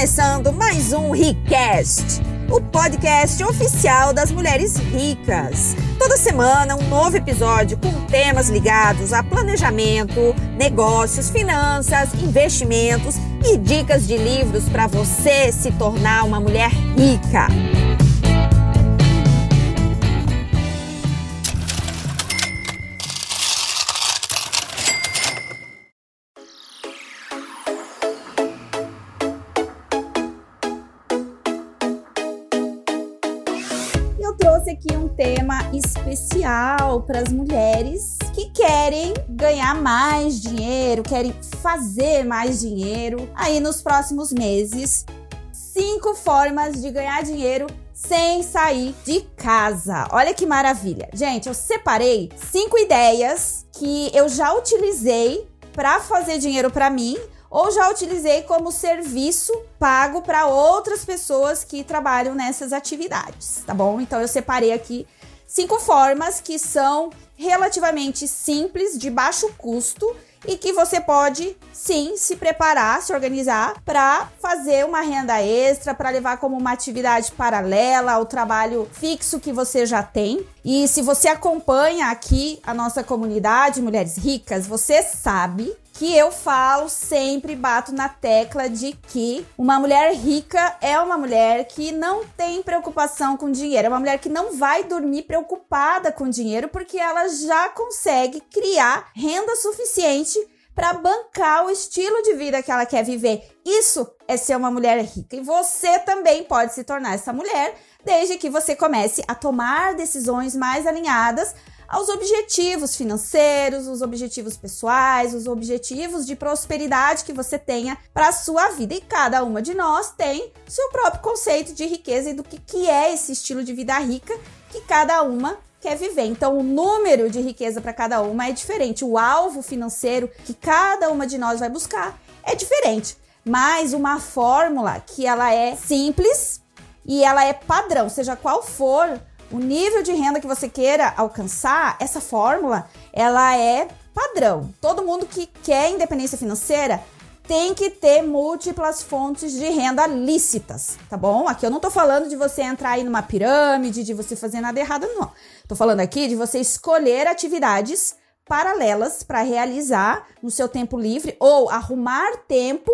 começando mais um Ricast, o podcast oficial das mulheres ricas. Toda semana um novo episódio com temas ligados a planejamento, negócios, finanças, investimentos e dicas de livros para você se tornar uma mulher rica. Tema especial para as mulheres que querem ganhar mais dinheiro, querem fazer mais dinheiro aí nos próximos meses. Cinco formas de ganhar dinheiro sem sair de casa. Olha que maravilha. Gente, eu separei cinco ideias que eu já utilizei para fazer dinheiro para mim ou já utilizei como serviço pago para outras pessoas que trabalham nessas atividades, tá bom? Então eu separei aqui cinco formas que são relativamente simples, de baixo custo e que você pode sim se preparar, se organizar para fazer uma renda extra, para levar como uma atividade paralela ao trabalho fixo que você já tem. E se você acompanha aqui a nossa comunidade Mulheres Ricas, você sabe que eu falo sempre, bato na tecla de que uma mulher rica é uma mulher que não tem preocupação com dinheiro, é uma mulher que não vai dormir preocupada com dinheiro porque ela já consegue criar renda suficiente para bancar o estilo de vida que ela quer viver. Isso é ser uma mulher rica e você também pode se tornar essa mulher desde que você comece a tomar decisões mais alinhadas aos objetivos financeiros, os objetivos pessoais, os objetivos de prosperidade que você tenha para a sua vida. E cada uma de nós tem seu próprio conceito de riqueza e do que, que é esse estilo de vida rica que cada uma quer viver. Então, o número de riqueza para cada uma é diferente. O alvo financeiro que cada uma de nós vai buscar é diferente. Mas uma fórmula que ela é simples e ela é padrão, seja qual for o nível de renda que você queira alcançar, essa fórmula, ela é padrão. Todo mundo que quer independência financeira tem que ter múltiplas fontes de renda lícitas, tá bom? Aqui eu não tô falando de você entrar aí numa pirâmide, de você fazer nada errado, não. Tô falando aqui de você escolher atividades paralelas para realizar no seu tempo livre ou arrumar tempo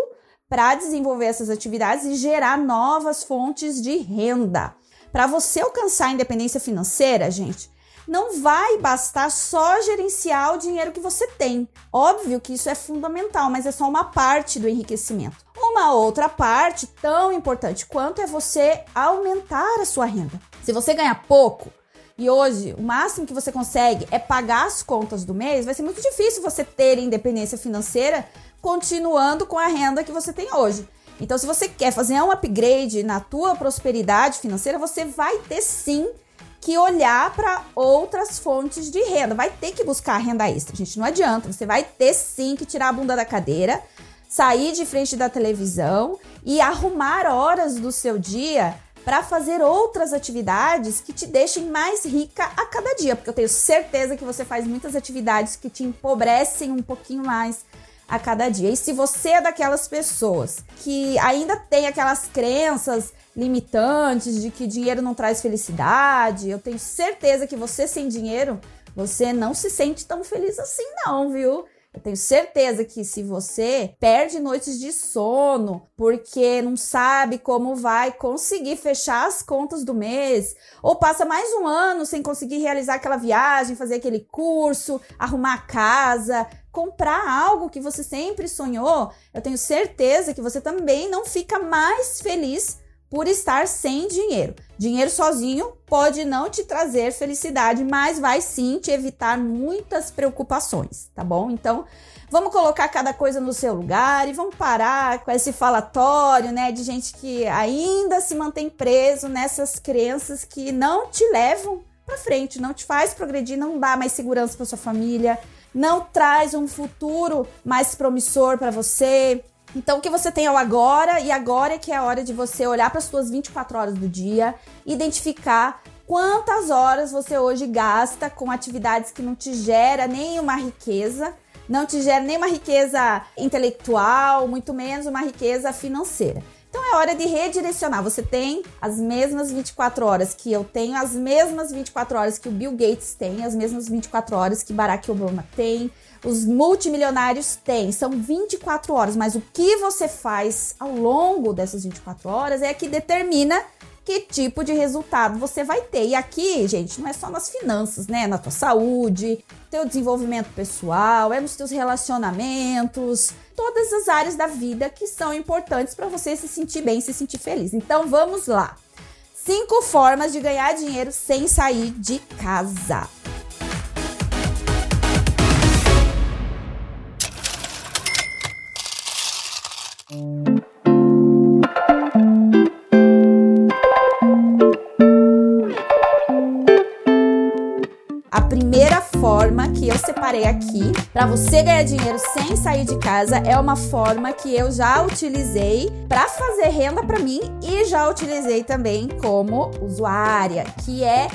para desenvolver essas atividades e gerar novas fontes de renda. Para você alcançar a independência financeira, gente, não vai bastar só gerenciar o dinheiro que você tem. Óbvio que isso é fundamental, mas é só uma parte do enriquecimento. Uma outra parte, tão importante quanto, é você aumentar a sua renda. Se você ganha pouco, e hoje o máximo que você consegue é pagar as contas do mês, vai ser muito difícil você ter independência financeira continuando com a renda que você tem hoje. Então, se você quer fazer um upgrade na tua prosperidade financeira, você vai ter sim que olhar para outras fontes de renda. Vai ter que buscar renda extra, gente. Não adianta. Você vai ter sim que tirar a bunda da cadeira, sair de frente da televisão e arrumar horas do seu dia para fazer outras atividades que te deixem mais rica a cada dia, porque eu tenho certeza que você faz muitas atividades que te empobrecem um pouquinho mais a cada dia. E se você é daquelas pessoas que ainda tem aquelas crenças limitantes de que dinheiro não traz felicidade, eu tenho certeza que você sem dinheiro, você não se sente tão feliz assim não, viu? Eu tenho certeza que se você perde noites de sono porque não sabe como vai conseguir fechar as contas do mês, ou passa mais um ano sem conseguir realizar aquela viagem, fazer aquele curso, arrumar a casa, comprar algo que você sempre sonhou, eu tenho certeza que você também não fica mais feliz por estar sem dinheiro. Dinheiro sozinho pode não te trazer felicidade, mas vai sim te evitar muitas preocupações, tá bom? Então, vamos colocar cada coisa no seu lugar e vamos parar com esse falatório, né, de gente que ainda se mantém preso nessas crenças que não te levam para frente, não te faz progredir, não dá mais segurança para sua família, não traz um futuro mais promissor para você. Então, o que você tem é o agora, e agora é que é a hora de você olhar para as suas 24 horas do dia, identificar quantas horas você hoje gasta com atividades que não te gera nenhuma riqueza, não te gera nenhuma riqueza intelectual, muito menos uma riqueza financeira. Então é hora de redirecionar. Você tem as mesmas 24 horas que eu tenho, as mesmas 24 horas que o Bill Gates tem, as mesmas 24 horas que Barack Obama tem, os multimilionários têm. São 24 horas, mas o que você faz ao longo dessas 24 horas é que determina que tipo de resultado você vai ter. E aqui, gente, não é só nas finanças, né? Na tua saúde, teu desenvolvimento pessoal, é nos teus relacionamentos, todas as áreas da vida que são importantes para você se sentir bem, se sentir feliz. Então vamos lá. Cinco formas de ganhar dinheiro sem sair de casa. Que eu separei aqui para você ganhar dinheiro sem sair de casa é uma forma que eu já utilizei para fazer renda para mim e já utilizei também como usuária, que é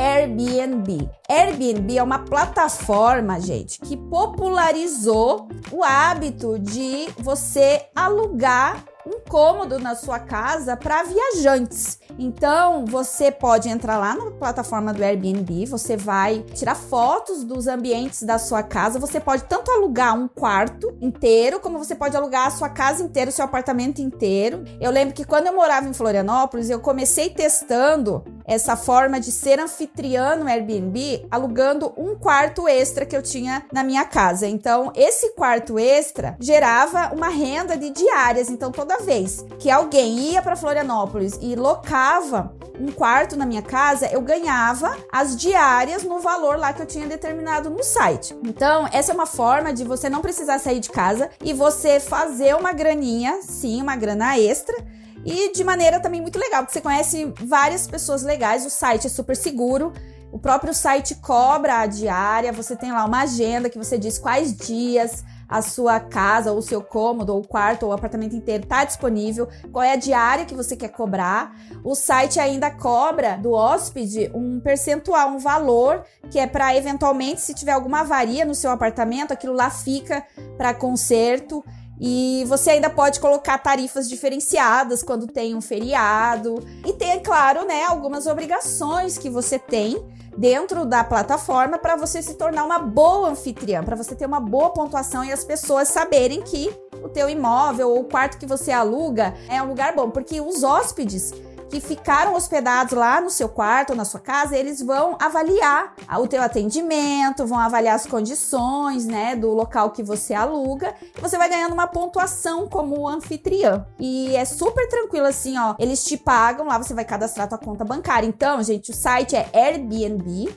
Airbnb. Airbnb é uma plataforma, gente, que popularizou o hábito de você alugar um cômodo na sua casa para viajantes. Então, você pode entrar lá na plataforma do Airbnb, você vai tirar fotos dos ambientes da sua casa, você pode tanto alugar um quarto inteiro, como você pode alugar a sua casa inteira, o seu apartamento inteiro. Eu lembro que quando eu morava em Florianópolis, eu comecei testando essa forma de ser anfitriã no Airbnb, alugando um quarto extra que eu tinha na minha casa. Então, esse quarto extra gerava uma renda de diárias. Então, toda vez que alguém ia para Florianópolis e locava um quarto na minha casa, eu ganhava as diárias no valor lá que eu tinha determinado no site. Então, essa é uma forma de você não precisar sair de casa e você fazer uma graninha, sim, uma grana extra e de maneira também muito legal, porque você conhece várias pessoas legais, o site é super seguro. O próprio site cobra a diária, você tem lá uma agenda que você diz quais dias, a sua casa, ou o seu cômodo, ou o quarto, ou o apartamento inteiro está disponível, qual é a diária que você quer cobrar. O site ainda cobra do hóspede um percentual, um valor, que é para eventualmente, se tiver alguma avaria no seu apartamento, aquilo lá fica para conserto. E você ainda pode colocar tarifas diferenciadas quando tem um feriado. E tem, é claro, né, algumas obrigações que você tem dentro da plataforma para você se tornar uma boa anfitriã, para você ter uma boa pontuação e as pessoas saberem que o teu imóvel ou o quarto que você aluga é um lugar bom, porque os hóspedes que ficaram hospedados lá no seu quarto ou na sua casa, eles vão avaliar o teu atendimento, vão avaliar as condições, né, do local que você aluga, e você vai ganhando uma pontuação como anfitriã. E é super tranquilo assim, ó, eles te pagam lá, você vai cadastrar tua conta bancária. Então, gente, o site é Airbnb.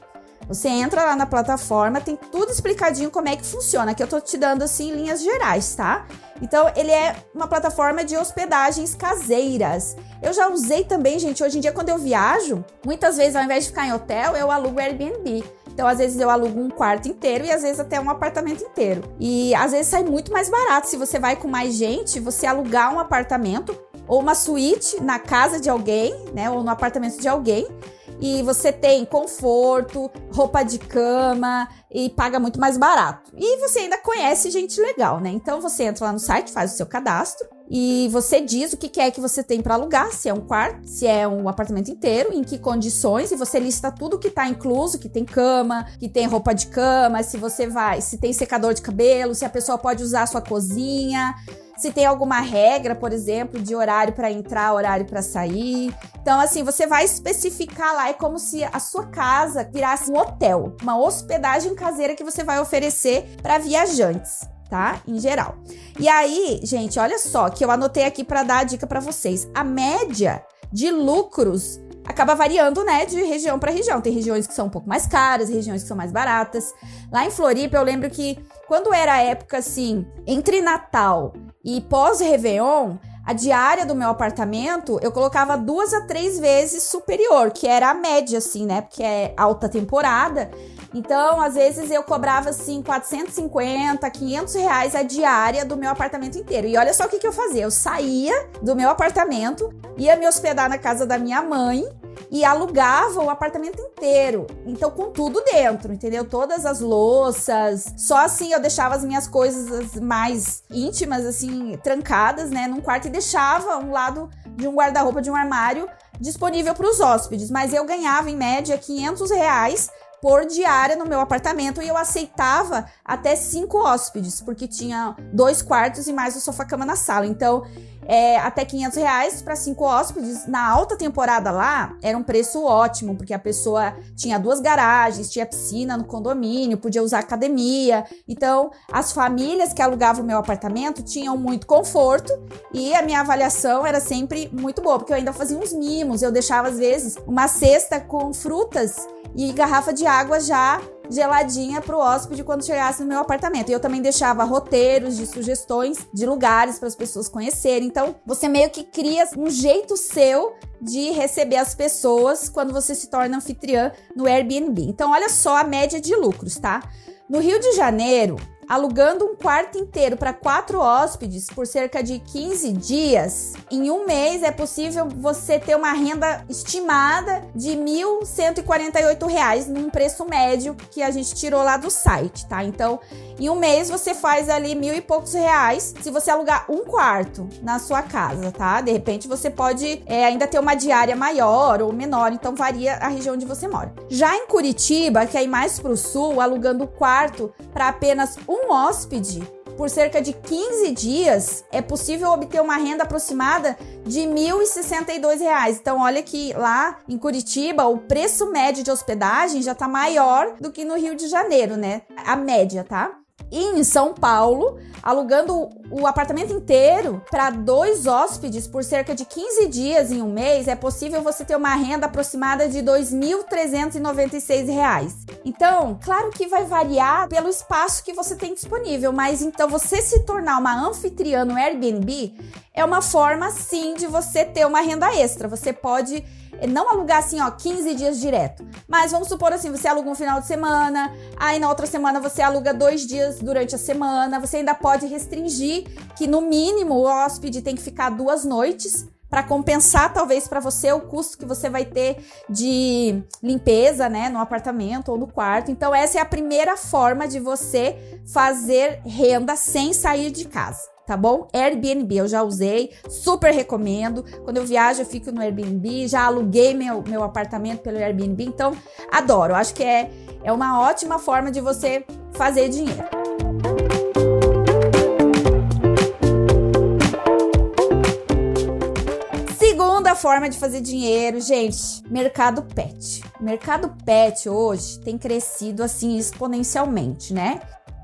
Você entra lá na plataforma, tem tudo explicadinho como é que funciona. Aqui eu tô te dando assim linhas gerais, tá? Então, ele é uma plataforma de hospedagens caseiras. Eu já usei também, gente, hoje em dia quando eu viajo, muitas vezes ao invés de ficar em hotel, eu alugo Airbnb. Então, às vezes eu alugo um quarto inteiro e às vezes até um apartamento inteiro. E às vezes sai muito mais barato. Se você vai com mais gente, você alugar um apartamento ou uma suíte na casa de alguém, né, ou no apartamento de alguém e você tem conforto, roupa de cama e paga muito mais barato. E você ainda conhece gente legal, né? Então você entra lá no site, faz o seu cadastro e você diz o que é que você tem para alugar, se é um quarto, se é um apartamento inteiro, em que condições, e você lista tudo que está incluso, que tem cama, que tem roupa de cama, se você vai, se tem secador de cabelo, se a pessoa pode usar a sua cozinha, se tem alguma regra, por exemplo, de horário para entrar, horário para sair. Então, assim, você vai especificar lá, é como se a sua casa virasse um hotel, uma hospedagem caseira que você vai oferecer para viajantes. Tá? Em geral. E aí, gente, olha só que eu anotei aqui para dar a dica para vocês. A média de lucros acaba variando, né, de região para região. Tem regiões que são um pouco mais caras, regiões que são mais baratas. Lá em Floripa, eu lembro que quando era a época assim, entre Natal e pós-Réveillon, a diária do meu apartamento eu colocava duas a três vezes superior, que era a média, assim, né? Porque é alta temporada. Então, às vezes eu cobrava assim 450, 500 reais a diária do meu apartamento inteiro. E olha só o que, que eu fazia: eu saía do meu apartamento, ia me hospedar na casa da minha mãe e alugava o apartamento inteiro. Então, com tudo dentro, entendeu? Todas as louças. Só assim eu deixava as minhas coisas mais íntimas, assim, trancadas, né, num quarto e deixava um lado de um guarda-roupa, de um armário disponível para os hóspedes. Mas eu ganhava, em média, 500 reais por diária no meu apartamento e eu aceitava até cinco hóspedes, porque tinha dois quartos e mais o sofá-cama na sala. Então, é, até 500 reais para cinco hóspedes. Na alta temporada lá, era um preço ótimo, porque a pessoa tinha duas garagens, tinha piscina no condomínio, podia usar academia. Então, as famílias que alugavam o meu apartamento tinham muito conforto e a minha avaliação era sempre muito boa, porque eu ainda fazia uns mimos. Eu deixava, às vezes, uma cesta com frutas e garrafa de água já geladinha para o hóspede quando chegasse no meu apartamento. E eu também deixava roteiros de sugestões de lugares para as pessoas conhecerem. Então, você meio que cria um jeito seu de receber as pessoas quando você se torna anfitriã no Airbnb. Então, olha só a média de lucros, tá? No Rio de Janeiro, alugando um quarto inteiro para quatro hóspedes por cerca de 15 dias, em um mês é possível você ter uma renda estimada de R$ 1.148 num preço médio que a gente tirou lá do site, tá? Então, em um mês você faz ali mil e poucos reais se você alugar um quarto na sua casa, tá? De repente você pode é, ainda ter uma diária maior ou menor, então varia a região onde você mora. Já em Curitiba, que é mais para o sul, alugando quarto para apenas um hóspede por cerca de 15 dias, é possível obter uma renda aproximada de R$ 1.062. Então, olha que lá em Curitiba, o preço médio de hospedagem já está maior do que no Rio de Janeiro, né? A média, tá? Em São Paulo, alugando o apartamento inteiro para dois hóspedes por cerca de 15 dias em um mês, é possível você ter uma renda aproximada de R$ 2.396. Então, claro que vai variar pelo espaço que você tem disponível, mas então você se tornar uma anfitriã no Airbnb é uma forma sim de você ter uma renda extra. Você pode não alugar assim, ó, 15 dias direto. Mas vamos supor assim, você aluga um final de semana, aí na outra semana você aluga dois dias durante a semana. Você ainda pode restringir que no mínimo o hóspede tem que ficar duas noites para compensar talvez para você o custo que você vai ter de limpeza, né, no apartamento ou no quarto. Então essa é a primeira forma de você fazer renda sem sair de casa tá bom? Airbnb, eu já usei, super recomendo. Quando eu viajo, eu fico no Airbnb, já aluguei meu, meu apartamento pelo Airbnb, então adoro. Acho que é, é uma ótima forma de você fazer dinheiro. Segunda forma de fazer dinheiro, gente, mercado pet. O mercado pet hoje tem crescido assim exponencialmente, né?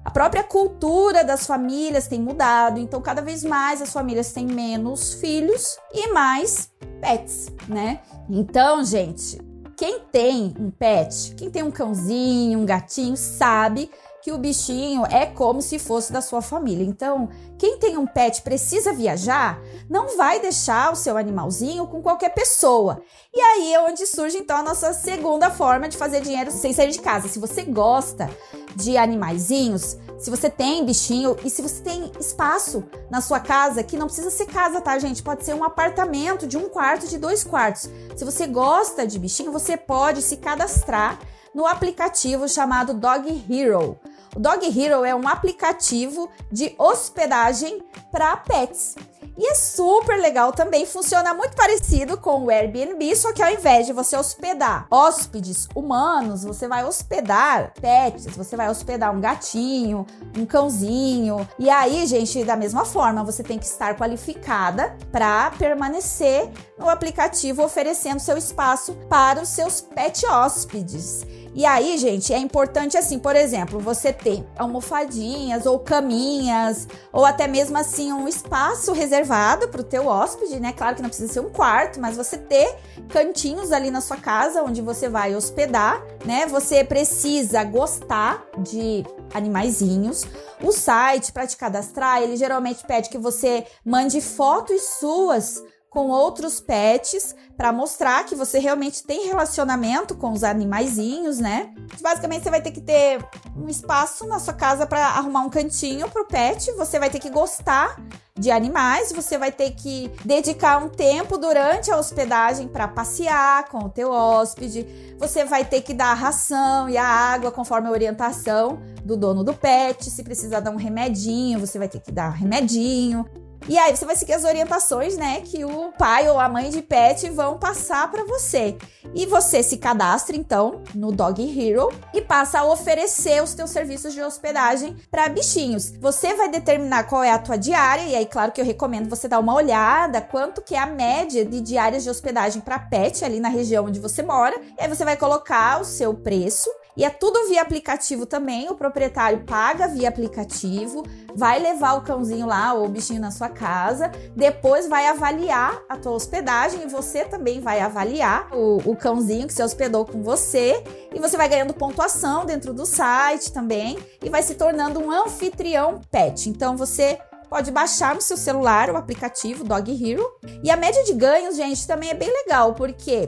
A própria cultura das famílias tem mudado, então cada vez mais as famílias têm menos filhos e mais pets, né? Então, gente, quem tem um pet, quem tem um cãozinho, um gatinho, sabe que o bichinho é como se fosse da sua família. Então, quem tem um pet precisa viajar, não vai deixar o seu animalzinho com qualquer pessoa. E aí é onde surge então a nossa segunda forma de fazer dinheiro sem sair de casa. Se você gosta de animaizinhos, se você tem bichinho e se você tem espaço na sua casa, que não precisa ser casa, tá, gente? Pode ser um apartamento de um quarto, de dois quartos. Se você gosta de bichinho, você pode se cadastrar no aplicativo chamado Dog Hero. O Dog Hero é um aplicativo de hospedagem para pets. E é super legal também, funciona muito parecido com o Airbnb, só que ao invés de você hospedar hóspedes humanos, você vai hospedar pets, você vai hospedar um gatinho, um cãozinho. E aí, gente, da mesma forma, você tem que estar qualificada para permanecer no aplicativo oferecendo seu espaço para os seus pet hóspedes. E aí, gente, é importante assim, por exemplo, você ter almofadinhas ou caminhas, ou até mesmo assim um espaço reservado para o teu hóspede, né? Claro que não precisa ser um quarto, mas você ter cantinhos ali na sua casa onde você vai hospedar, né? Você precisa gostar de animaizinhos. O site para te cadastrar, ele geralmente pede que você mande fotos suas com outros pets para mostrar que você realmente tem relacionamento com os animaizinhos, né? Basicamente você vai ter que ter um espaço na sua casa para arrumar um cantinho pro pet, você vai ter que gostar de animais, você vai ter que dedicar um tempo durante a hospedagem para passear com o teu hóspede, você vai ter que dar a ração e a água conforme a orientação do dono do pet, se precisar dar um remedinho, você vai ter que dar remedinho. E aí você vai seguir as orientações, né, que o pai ou a mãe de pet vão passar para você. E você se cadastra então no Dog Hero e passa a oferecer os teus serviços de hospedagem para bichinhos. Você vai determinar qual é a tua diária e aí claro que eu recomendo você dar uma olhada quanto que é a média de diárias de hospedagem para pet ali na região onde você mora. E aí você vai colocar o seu preço e é tudo via aplicativo também. O proprietário paga via aplicativo, vai levar o cãozinho lá ou o bichinho na sua casa, depois vai avaliar a tua hospedagem e você também vai avaliar o, o cãozinho que se hospedou com você e você vai ganhando pontuação dentro do site também e vai se tornando um anfitrião pet. Então você pode baixar no seu celular o aplicativo Dog Hero. E a média de ganhos, gente, também é bem legal, porque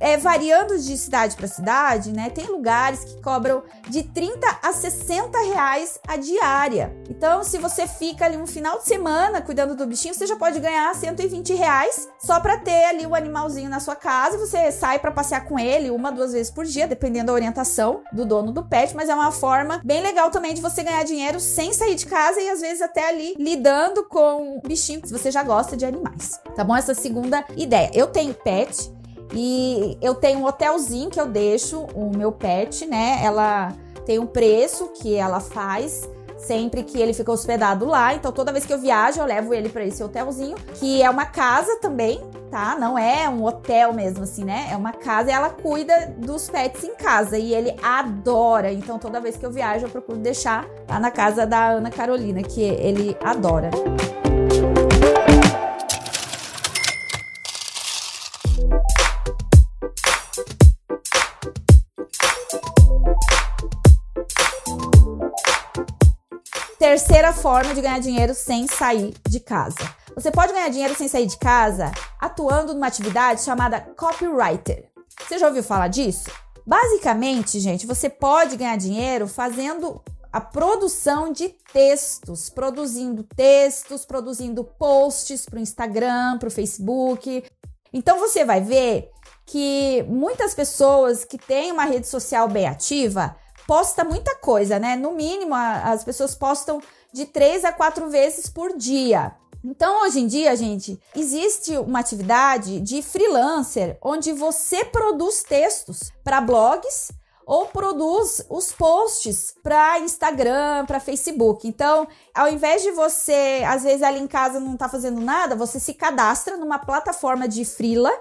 é, variando de cidade para cidade, né? Tem lugares que cobram de 30 a 60 reais a diária. Então, se você fica ali um final de semana cuidando do bichinho, você já pode ganhar 120 reais só para ter ali o animalzinho na sua casa. Você sai para passear com ele uma, duas vezes por dia, dependendo da orientação do dono do pet. Mas é uma forma bem legal também de você ganhar dinheiro sem sair de casa e às vezes até ali lidando com o bichinho, se você já gosta de animais. Tá bom? Essa segunda ideia. Eu tenho pet. E eu tenho um hotelzinho que eu deixo o meu pet, né? Ela tem um preço que ela faz sempre que ele fica hospedado lá. Então toda vez que eu viajo, eu levo ele para esse hotelzinho, que é uma casa também, tá? Não é um hotel mesmo assim, né? É uma casa e ela cuida dos pets em casa e ele adora. Então toda vez que eu viajo, eu procuro deixar lá na casa da Ana Carolina, que ele adora. Terceira forma de ganhar dinheiro sem sair de casa. Você pode ganhar dinheiro sem sair de casa atuando numa atividade chamada copywriter. Você já ouviu falar disso? Basicamente, gente, você pode ganhar dinheiro fazendo a produção de textos, produzindo textos, produzindo posts para o Instagram, para o Facebook. Então você vai ver que muitas pessoas que têm uma rede social bem ativa posta muita coisa, né? No mínimo, a, as pessoas postam de três a quatro vezes por dia. Então, hoje em dia, gente, existe uma atividade de freelancer onde você produz textos para blogs ou produz os posts para Instagram, para Facebook. Então, ao invés de você, às vezes ali em casa não tá fazendo nada, você se cadastra numa plataforma de freela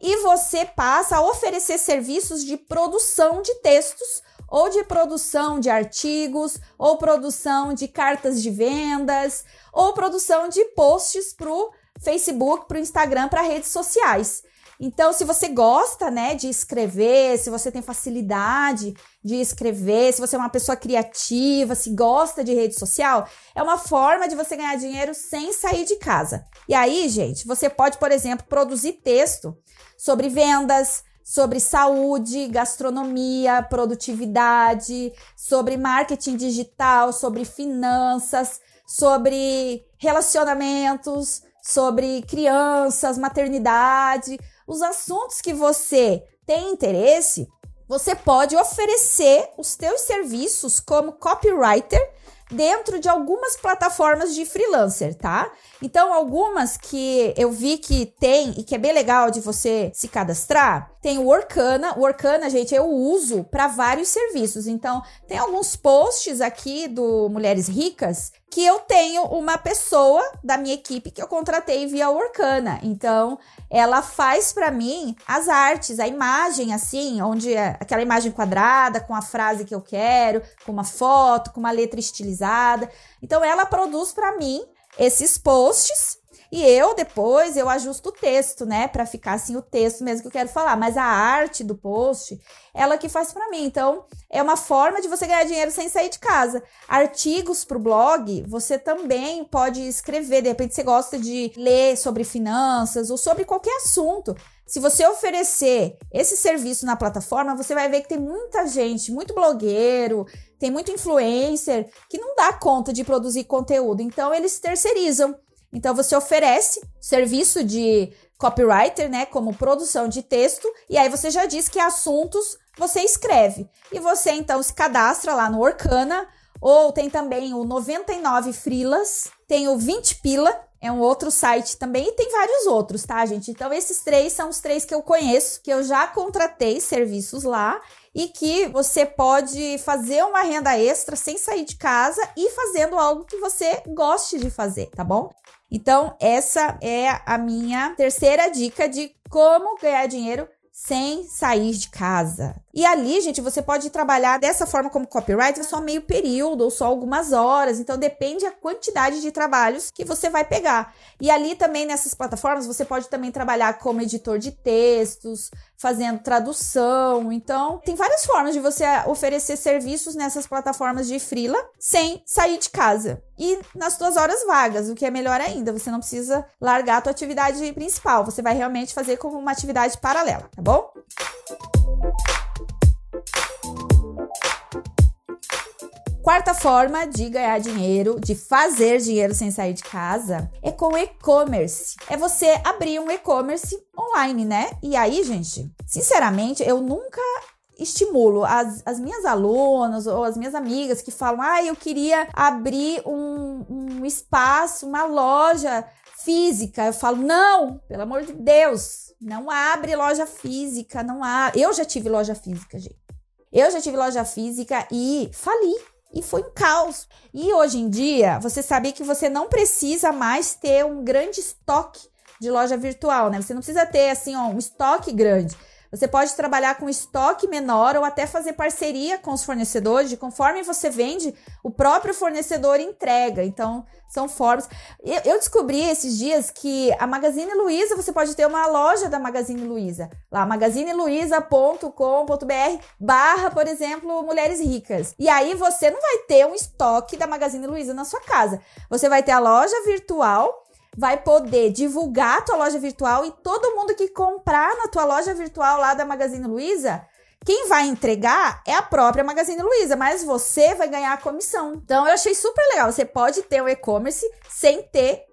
e você passa a oferecer serviços de produção de textos ou de produção de artigos, ou produção de cartas de vendas, ou produção de posts para o Facebook, para o Instagram, para redes sociais. Então, se você gosta, né, de escrever, se você tem facilidade de escrever, se você é uma pessoa criativa, se gosta de rede social, é uma forma de você ganhar dinheiro sem sair de casa. E aí, gente, você pode, por exemplo, produzir texto sobre vendas, sobre saúde, gastronomia, produtividade, sobre marketing digital, sobre finanças, sobre relacionamentos, sobre crianças, maternidade, os assuntos que você tem interesse, você pode oferecer os teus serviços como copywriter dentro de algumas plataformas de freelancer, tá? Então, algumas que eu vi que tem e que é bem legal de você se cadastrar, tem o Orkana. O Orkana, gente, eu uso para vários serviços. Então, tem alguns posts aqui do Mulheres Ricas que eu tenho uma pessoa da minha equipe que eu contratei via Orkana. Então, ela faz para mim as artes, a imagem assim, onde é aquela imagem quadrada com a frase que eu quero, com uma foto, com uma letra estilizada. Então, ela produz para mim esses posts E eu depois eu ajusto o texto, né, para ficar assim o texto mesmo que eu quero falar, mas a arte do post, ela que faz para mim. Então, é uma forma de você ganhar dinheiro sem sair de casa. Artigos para o blog, você também pode escrever, de repente você gosta de ler sobre finanças ou sobre qualquer assunto. Se você oferecer esse serviço na plataforma, você vai ver que tem muita gente, muito blogueiro, tem muito influencer que não dá conta de produzir conteúdo. Então eles terceirizam. Então você oferece serviço de copywriter, né, como produção de texto, e aí você já diz que assuntos você escreve. E você então se cadastra lá no Orkana, ou tem também o 99 Frilas, tem o 20 Pila, é um outro site também e tem vários outros, tá, gente? Então esses três são os três que eu conheço, que eu já contratei serviços lá e que você pode fazer uma renda extra sem sair de casa e fazendo algo que você goste de fazer, tá bom? Então, essa é a minha terceira dica de como ganhar dinheiro sem sair de casa. E ali, gente, você pode trabalhar dessa forma como copywriter só meio período ou só algumas horas. Então depende a quantidade de trabalhos que você vai pegar. E ali também nessas plataformas você pode também trabalhar como editor de textos, fazendo tradução. Então, tem várias formas de você oferecer serviços nessas plataformas de freela sem sair de casa. E nas suas horas vagas, o que é melhor ainda, você não precisa largar a tua atividade principal, você vai realmente fazer como uma atividade paralela, tá bom? Quarta forma de ganhar dinheiro, de fazer dinheiro sem sair de casa, é com e-commerce. É você abrir um e-commerce online, né? E aí, gente, sinceramente, eu nunca estimulo as, as minhas alunas ou as minhas amigas que falam: ah, eu queria abrir um, um espaço, uma loja física. Eu falo: não, pelo amor de Deus, não abre loja física, não há. Eu já tive loja física, gente. Eu já tive loja física e fali. E foi um caos. E hoje em dia, você sabe que você não precisa mais ter um grande estoque de loja virtual, né? Você não precisa ter assim, ó, um estoque grande. Você pode trabalhar com estoque menor ou até fazer parceria com os fornecedores, conforme você vende, o próprio fornecedor entrega. Então, são formas. Eu descobri esses dias que a Magazine Luiza, você pode ter uma loja da Magazine Luiza. Lá, magazineluiza.com.br barra, por exemplo, Mulheres Ricas. E aí você não vai ter um estoque da Magazine Luiza na sua casa. Você vai ter a loja virtual vai poder divulgar a tua loja virtual e todo mundo que comprar na tua loja virtual lá da Magazine Luiza, quem vai entregar é a própria Magazine Luiza, mas você vai ganhar a comissão. Então eu achei super legal. Você pode ter o e-commerce sem ter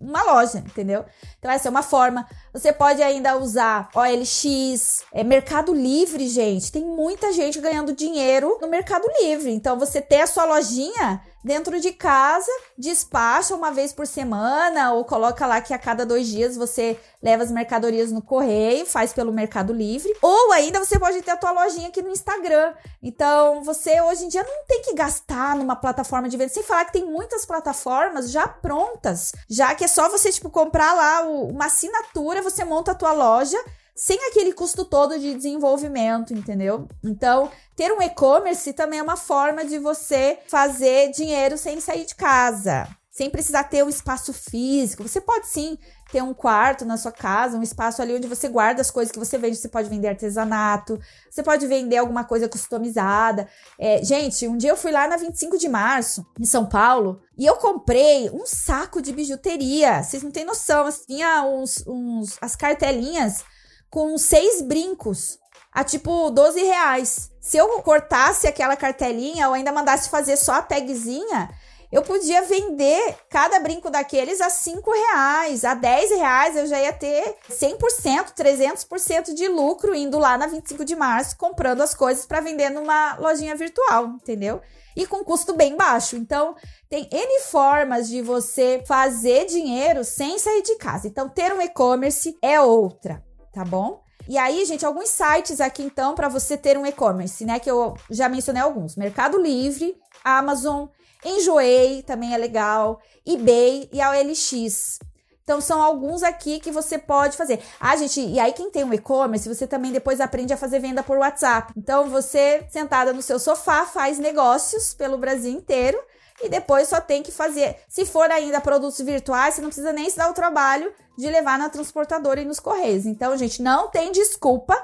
uma loja, entendeu? Então essa é uma forma. Você pode ainda usar OLX, é Mercado Livre, gente. Tem muita gente ganhando dinheiro no Mercado Livre. Então você ter a sua lojinha dentro de casa, despacha uma vez por semana ou coloca lá que a cada dois dias você leva as mercadorias no correio, faz pelo Mercado Livre. Ou ainda você pode ter a tua lojinha aqui no Instagram. Então você hoje em dia não tem que gastar numa plataforma de venda, sem falar que tem muitas plataformas já prontas, já que é só você tipo comprar lá uma assinatura, você monta a tua loja sem aquele custo todo de desenvolvimento, entendeu? Então, ter um e-commerce também é uma forma de você fazer dinheiro sem sair de casa, sem precisar ter um espaço físico. Você pode sim ter um quarto na sua casa, um espaço ali onde você guarda as coisas que você vende. Você pode vender artesanato, você pode vender alguma coisa customizada. É, gente, um dia eu fui lá na 25 de março, em São Paulo, e eu comprei um saco de bijuteria. Vocês não têm noção, tinha uns, uns as cartelinhas com seis brincos a tipo 12 reais. Se eu cortasse aquela cartelinha ou ainda mandasse fazer só a tagzinha, eu podia vender cada brinco daqueles a 5 reais, a 10 reais, eu já ia ter 100%, 300% de lucro indo lá na 25 de março, comprando as coisas para vender numa lojinha virtual, entendeu? E com custo bem baixo. Então, tem N formas de você fazer dinheiro sem sair de casa. Então, ter um e-commerce é outra tá bom? E aí, gente, alguns sites aqui então para você ter um e-commerce, né? Que eu já mencionei alguns: Mercado Livre, Amazon, Enjoei também é legal, eBay e a OLX. Então, são alguns aqui que você pode fazer. Ah, gente, e aí quem tem um e-commerce, você também depois aprende a fazer venda por WhatsApp. Então, você, sentada no seu sofá, faz negócios pelo Brasil inteiro e depois só tem que fazer. Se for ainda produtos virtuais, você não precisa nem se dar o trabalho de levar na transportadora e nos correios. Então, gente, não tem desculpa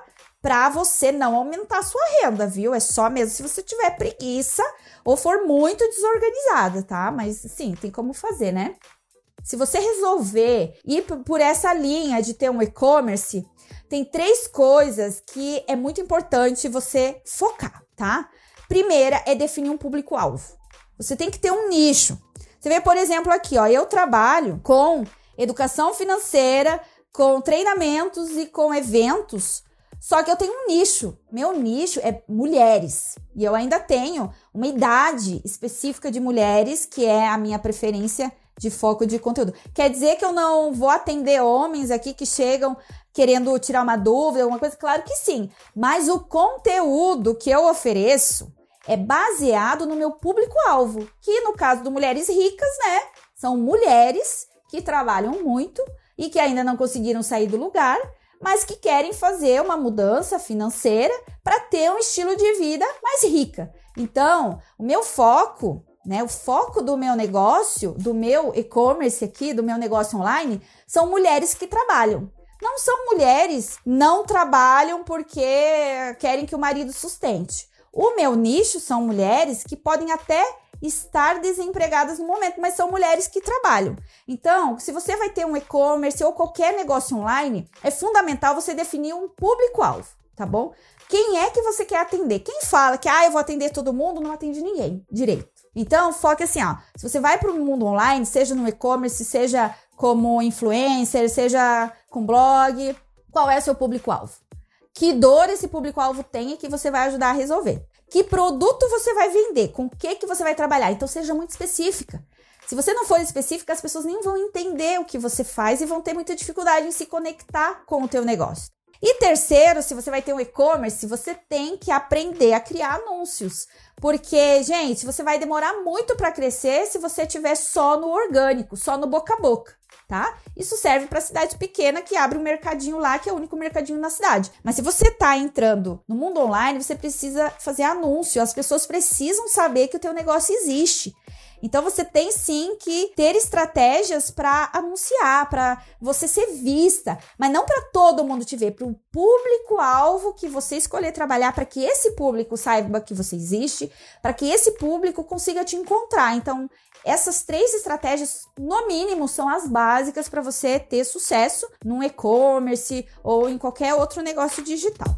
para você não aumentar a sua renda, viu? É só mesmo se você tiver preguiça ou for muito desorganizada, tá? Mas sim, tem como fazer, né? Se você resolver ir por essa linha de ter um e-commerce, tem três coisas que é muito importante você focar, tá? Primeira é definir um público-alvo. Você tem que ter um nicho. Você vê, por exemplo, aqui, ó, eu trabalho com educação financeira, com treinamentos e com eventos. Só que eu tenho um nicho. Meu nicho é mulheres. E eu ainda tenho uma idade específica de mulheres, que é a minha preferência de foco de conteúdo. Quer dizer que eu não vou atender homens aqui que chegam querendo tirar uma dúvida, alguma coisa? Claro que sim. Mas o conteúdo que eu ofereço é baseado no meu público-alvo, que no caso do Mulheres Ricas, né, são mulheres que trabalham muito e que ainda não conseguiram sair do lugar, mas que querem fazer uma mudança financeira para ter um estilo de vida mais rica. Então, o meu foco, né, o foco do meu negócio, do meu e-commerce aqui, do meu negócio online, são mulheres que trabalham. Não são mulheres não trabalham porque querem que o marido sustente. O meu nicho são mulheres que podem até estar desempregadas no momento, mas são mulheres que trabalham. Então, se você vai ter um e-commerce ou qualquer negócio online, é fundamental você definir um público-alvo, tá bom? Quem é que você quer atender? Quem fala que ah, eu vou atender todo mundo, não atende ninguém direito. Então, foque assim, ó. Se você vai para o mundo online, seja no e-commerce, seja como influencer, seja com blog, qual é o seu público-alvo? Que dor esse público-alvo tem e que você vai ajudar a resolver. Que produto você vai vender? Com o que, que você vai trabalhar? Então seja muito específica. Se você não for específica, as pessoas nem vão entender o que você faz e vão ter muita dificuldade em se conectar com o teu negócio. E terceiro, se você vai ter um e-commerce, você tem que aprender a criar anúncios. Porque, gente, você vai demorar muito para crescer se você tiver só no orgânico, só no boca a boca tá? Isso serve para cidade pequena que abre um mercadinho lá, que é o único mercadinho na cidade. Mas se você tá entrando no mundo online, você precisa fazer anúncio, as pessoas precisam saber que o teu negócio existe. Então você tem sim que ter estratégias para anunciar, para você ser vista, mas não para todo mundo te ver, para o público-alvo que você escolher trabalhar, para que esse público saiba que você existe, para que esse público consiga te encontrar. Então, essas três estratégias, no mínimo, são as básicas para você ter sucesso num e-commerce ou em qualquer outro negócio digital.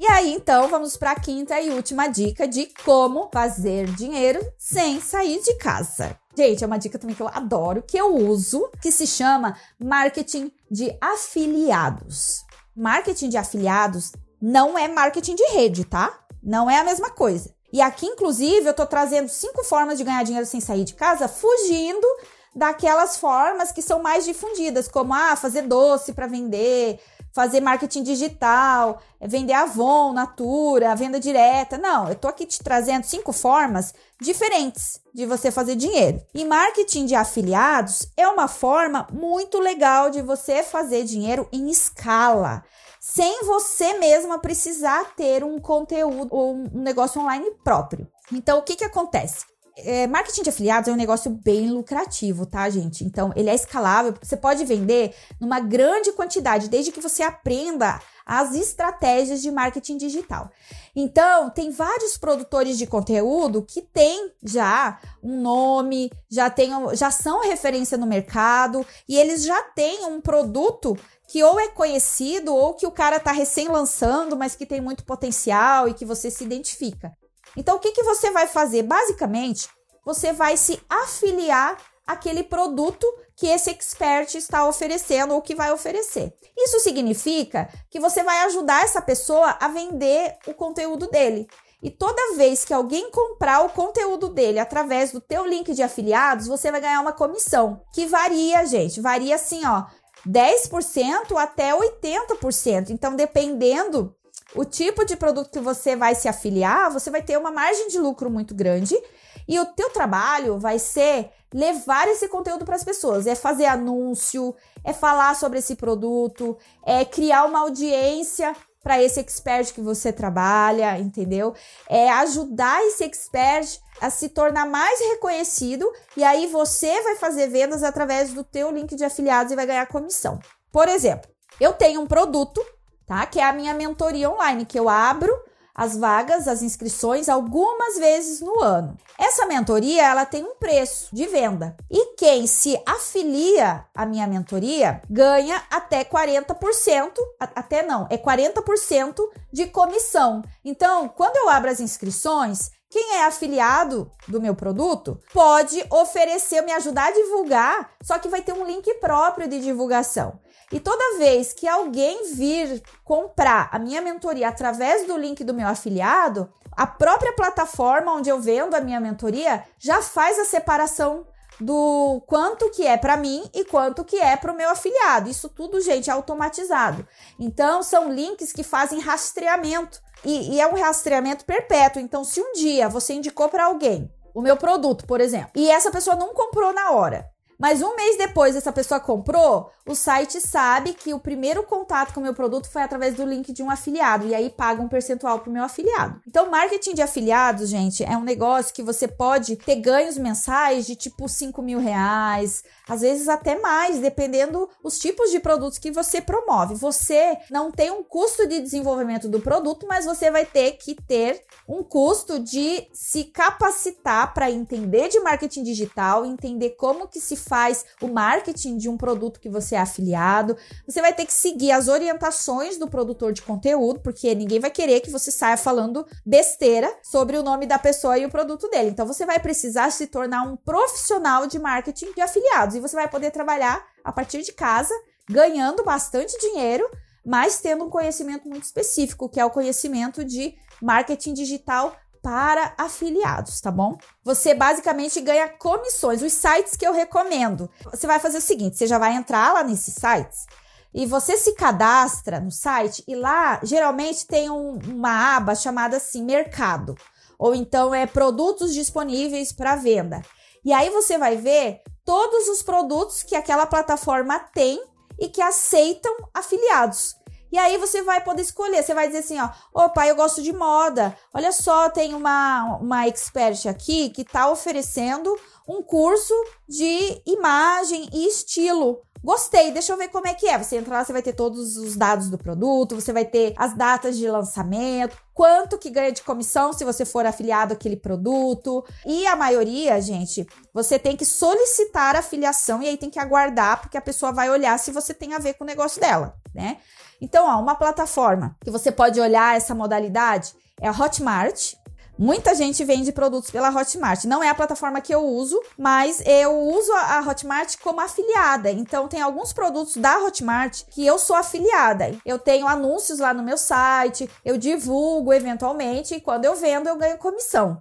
E aí, então, vamos para a quinta e última dica de como fazer dinheiro sem sair de casa. Gente, é uma dica também que eu adoro, que eu uso, que se chama marketing de afiliados. Marketing de afiliados não é marketing de rede, tá? Não é a mesma coisa. E aqui, inclusive, eu tô trazendo cinco formas de ganhar dinheiro sem sair de casa, fugindo daquelas formas que são mais difundidas, como ah, fazer doce para vender, fazer marketing digital, vender Avon, Natura, venda direta. Não, eu tô aqui te trazendo cinco formas diferentes de você fazer dinheiro. E marketing de afiliados é uma forma muito legal de você fazer dinheiro em escala sem você mesma precisar ter um conteúdo ou um negócio online próprio. Então, o que, que acontece? É, marketing de afiliados é um negócio bem lucrativo, tá, gente? Então, ele é escalável, você pode vender numa grande quantidade, desde que você aprenda as estratégias de marketing digital. Então, tem vários produtores de conteúdo que têm já um nome, já, tem, já são referência no mercado e eles já têm um produto que ou é conhecido ou que o cara está recém lançando, mas que tem muito potencial e que você se identifica. Então, o que, que você vai fazer? Basicamente, você vai se afiliar àquele produto que esse expert está oferecendo ou que vai oferecer. Isso significa que você vai ajudar essa pessoa a vender o conteúdo dele. E toda vez que alguém comprar o conteúdo dele através do teu link de afiliados, você vai ganhar uma comissão, que varia, gente, varia assim, ó, 10% até 80%. Então, dependendo o tipo de produto que você vai se afiliar, você vai ter uma margem de lucro muito grande e o teu trabalho vai ser levar esse conteúdo para as pessoas, é fazer anúncio, é falar sobre esse produto, é criar uma audiência para esse expert que você trabalha, entendeu? É ajudar esse expert a se tornar mais reconhecido e aí você vai fazer vendas através do teu link de afiliados e vai ganhar comissão. Por exemplo, eu tenho um produto, tá? Que é a minha mentoria online que eu abro as vagas, as inscrições algumas vezes no ano. Essa mentoria, ela tem um preço de venda. E quem se afilia à minha mentoria ganha até 40%, até não, é 40% de comissão. Então, quando eu abro as inscrições, quem é afiliado do meu produto pode oferecer, me ajudar a divulgar, só que vai ter um link próprio de divulgação. E toda vez que alguém vir comprar a minha mentoria através do link do meu afiliado, a própria plataforma onde eu vendo a minha mentoria já faz a separação do quanto que é para mim e quanto que é para o meu afiliado. Isso tudo, gente, é automatizado. Então, são links que fazem rastreamento e, e é um rastreamento perpétuo. Então, se um dia você indicou para alguém o meu produto, por exemplo, e essa pessoa não comprou na hora, mas um mês depois essa pessoa comprou, o site sabe que o primeiro contato com o meu produto foi através do link de um afiliado e aí paga um percentual pro meu afiliado. Então, marketing de afiliados, gente, é um negócio que você pode ter ganhos mensais de tipo 5 mil reais, às vezes até mais, dependendo os tipos de produtos que você promove. Você não tem um custo de desenvolvimento do produto, mas você vai ter que ter um custo de se capacitar para entender de marketing digital, entender como que se faz o marketing de um produto que você é afiliado. Você vai ter que seguir as orientações do produtor de conteúdo, porque ninguém vai querer que você saia falando besteira sobre o nome da pessoa e o produto dele. Então você vai precisar se tornar um profissional de marketing de afiliados e você vai poder trabalhar a partir de casa, ganhando bastante dinheiro, mas tendo um conhecimento muito específico, que é o conhecimento de marketing digital para afiliados, tá bom? Você basicamente ganha comissões. Os sites que eu recomendo. Você vai fazer o seguinte: você já vai entrar lá nesses sites e você se cadastra no site e lá geralmente tem um, uma aba chamada assim mercado ou então é produtos disponíveis para venda. E aí você vai ver todos os produtos que aquela plataforma tem e que aceitam afiliados. E aí você vai poder escolher, você vai dizer assim, ó, opa, eu gosto de moda. Olha só, tem uma uma expert aqui que está oferecendo um curso de imagem e estilo. Gostei, deixa eu ver como é que é. Você entra lá, você vai ter todos os dados do produto, você vai ter as datas de lançamento, quanto que ganha de comissão se você for afiliado àquele produto. E a maioria, gente, você tem que solicitar a afiliação e aí tem que aguardar, porque a pessoa vai olhar se você tem a ver com o negócio dela, né? Então, ó, uma plataforma que você pode olhar essa modalidade é a Hotmart. Muita gente vende produtos pela Hotmart. Não é a plataforma que eu uso, mas eu uso a Hotmart como afiliada. Então, tem alguns produtos da Hotmart que eu sou afiliada. Eu tenho anúncios lá no meu site, eu divulgo eventualmente e quando eu vendo, eu ganho comissão.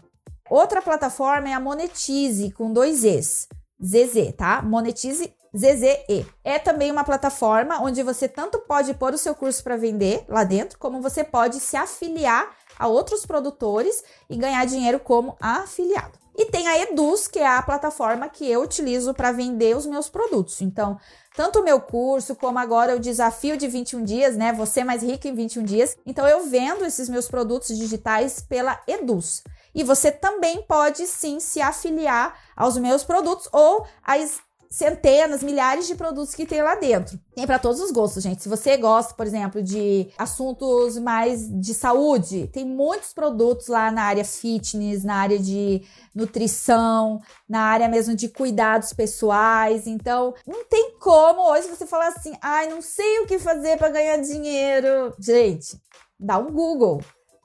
Outra plataforma é a Monetize, com dois E's. ZZ, tá? Monetize ZZE. É também uma plataforma onde você tanto pode pôr o seu curso para vender lá dentro, como você pode se afiliar a outros produtores e ganhar dinheiro como afiliado. E tem a Eduz, que é a plataforma que eu utilizo para vender os meus produtos. Então, tanto o meu curso como agora o desafio de 21 dias, né? Você mais rico em 21 dias. Então, eu vendo esses meus produtos digitais pela Eduz. E você também pode sim se afiliar aos meus produtos ou às centenas, milhares de produtos que tem lá dentro. Tem para todos os gostos, gente. Se você gosta, por exemplo, de assuntos mais de saúde, tem muitos produtos lá na área fitness, na área de nutrição, na área mesmo de cuidados pessoais. Então, não tem como hoje você falar assim: "Ai, não sei o que fazer para ganhar dinheiro". Gente, dá um Google.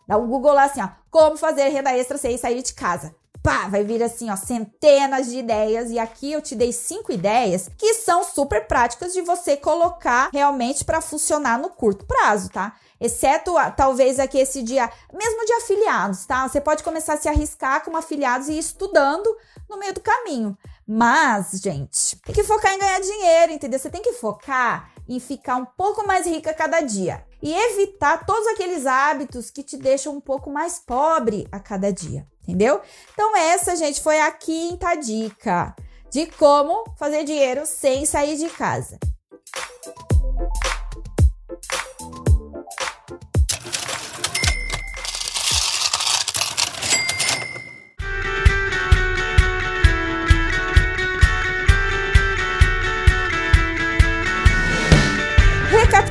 Dá um Google lá assim, ó, como fazer renda extra sem sair de casa pá, vai vir assim, ó, centenas de ideias. E aqui eu te dei cinco ideias que são super práticas de você colocar realmente para funcionar no curto prazo, tá? Exceto talvez aqui esse dia, mesmo de afiliados, tá? Você pode começar a se arriscar como afiliados e ir estudando no meio do caminho. Mas, gente, tem que focar em ganhar dinheiro, entendeu? Você tem que focar em ficar um pouco mais rica cada dia e evitar todos aqueles hábitos que te deixam um pouco mais pobre a cada dia entendeu? Então, essa, gente, foi a quinta dica de como fazer dinheiro sem sair de casa.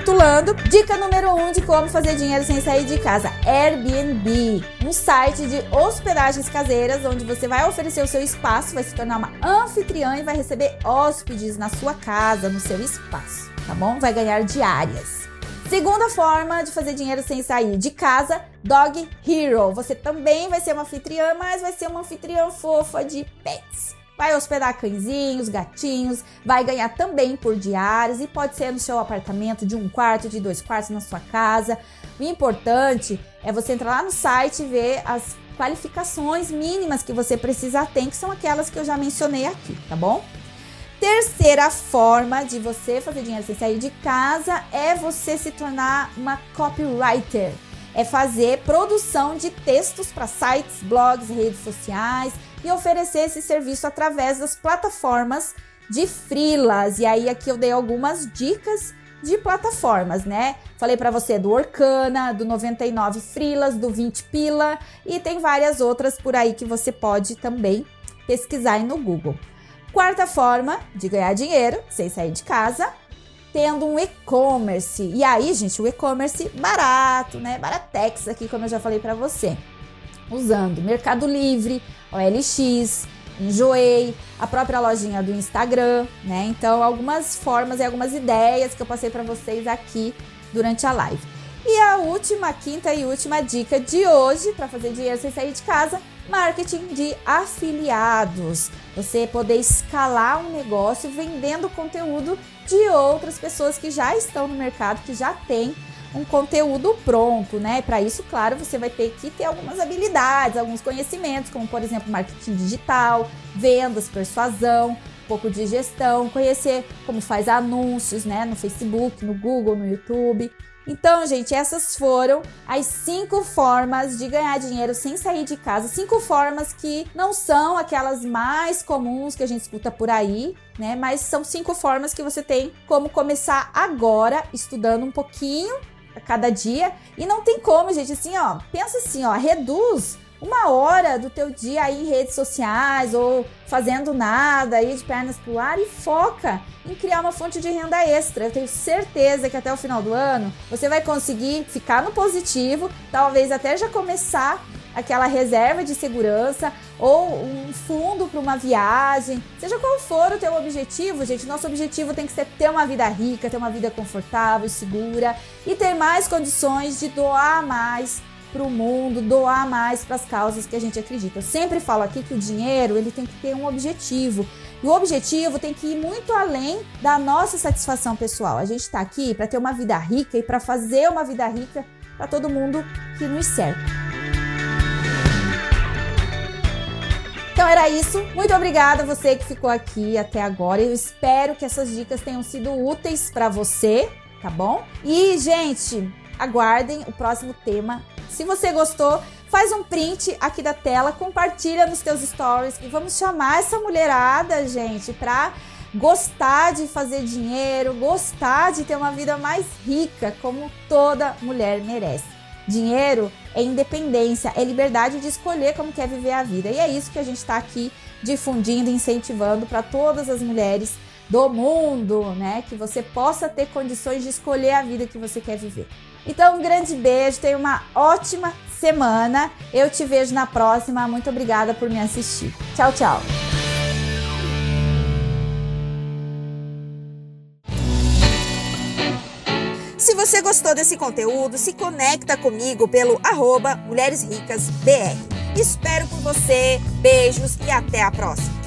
Recapitulando, dica número 1 um de como fazer dinheiro sem sair de casa: Airbnb, um site de hospedagens caseiras onde você vai oferecer o seu espaço, vai se tornar uma anfitriã e vai receber hóspedes na sua casa, no seu espaço, tá bom? Vai ganhar diárias. Segunda forma de fazer dinheiro sem sair de casa, Dog Hero. Você também vai ser uma anfitriã, mas vai ser uma anfitriã fofa de pets. Vai hospedar cãezinhos, gatinhos, vai ganhar também por diárias e pode ser no seu apartamento de um quarto, de dois quartos na sua casa. O importante é você entrar lá no site e ver as qualificações mínimas que você precisa ter, que são aquelas que eu já mencionei aqui, tá bom? Terceira forma de você fazer dinheiro sem sair de casa é você se tornar uma copywriter. É fazer produção de textos para sites, blogs, redes sociais e oferecer esse serviço através das plataformas de frilas. E aí aqui eu dei algumas dicas de plataformas, né? Falei para você do Orkana, do 99 Frilas, do 20 Pila e tem várias outras por aí que você pode também pesquisar no Google. Quarta forma de ganhar dinheiro sem sair de casa, tendo um e-commerce. E aí, gente, o e-commerce barato, né? Baratex aqui, como eu já falei para você usando Mercado Livre, OLX, Enjoei, a própria lojinha do Instagram, né? Então, algumas formas e algumas ideias que eu passei para vocês aqui durante a live. E a última, quinta e última dica de hoje para fazer dinheiro sem sair de casa, marketing de afiliados. Você poder escalar um negócio vendendo conteúdo de outras pessoas que já estão no mercado, que já têm um conteúdo pronto, né? Para isso, claro, você vai ter que ter algumas habilidades, alguns conhecimentos, como por exemplo, marketing digital, vendas, persuasão, um pouco de gestão, conhecer como faz anúncios, né, no Facebook, no Google, no YouTube. Então, gente, essas foram as cinco formas de ganhar dinheiro sem sair de casa. Cinco formas que não são aquelas mais comuns que a gente escuta por aí, né? Mas são cinco formas que você tem como começar agora, estudando um pouquinho a cada dia. E não tem como, gente, assim, ó, pensa assim, ó, reduz uma hora do teu dia aí em redes sociais ou fazendo nada aí de pernas pro ar e foca em criar uma fonte de renda extra. Eu tenho certeza que até o final do ano você vai conseguir ficar no positivo, talvez até já começar aquela reserva de segurança ou um fundo para uma viagem, seja qual for o teu objetivo, gente, nosso objetivo tem que ser ter uma vida rica, ter uma vida confortável, segura e ter mais condições de doar mais para o mundo, doar mais para as causas que a gente acredita. Eu sempre falo aqui que o dinheiro ele tem que ter um objetivo. E o objetivo tem que ir muito além da nossa satisfação pessoal. A gente está aqui para ter uma vida rica e para fazer uma vida rica para todo mundo que nos cerca. Então era isso. Muito obrigada a você que ficou aqui até agora. Eu espero que essas dicas tenham sido úteis para você, tá bom? E, gente, aguardem o próximo tema. Se você gostou, faz um print aqui da tela, compartilha nos teus stories e vamos chamar essa mulherada, gente, pra gostar de fazer dinheiro, gostar de ter uma vida mais rica, como toda mulher merece. Dinheiro é independência, é liberdade de escolher como quer viver a vida. E é isso que a gente está aqui difundindo, incentivando para todas as mulheres do mundo, né? Que você possa ter condições de escolher a vida que você quer viver. Então, um grande beijo, tenha uma ótima semana. Eu te vejo na próxima. Muito obrigada por me assistir. Tchau, tchau. Você gostou desse conteúdo, se conecta comigo pelo arroba Mulheres Ricas BR. Espero por você, beijos e até a próxima.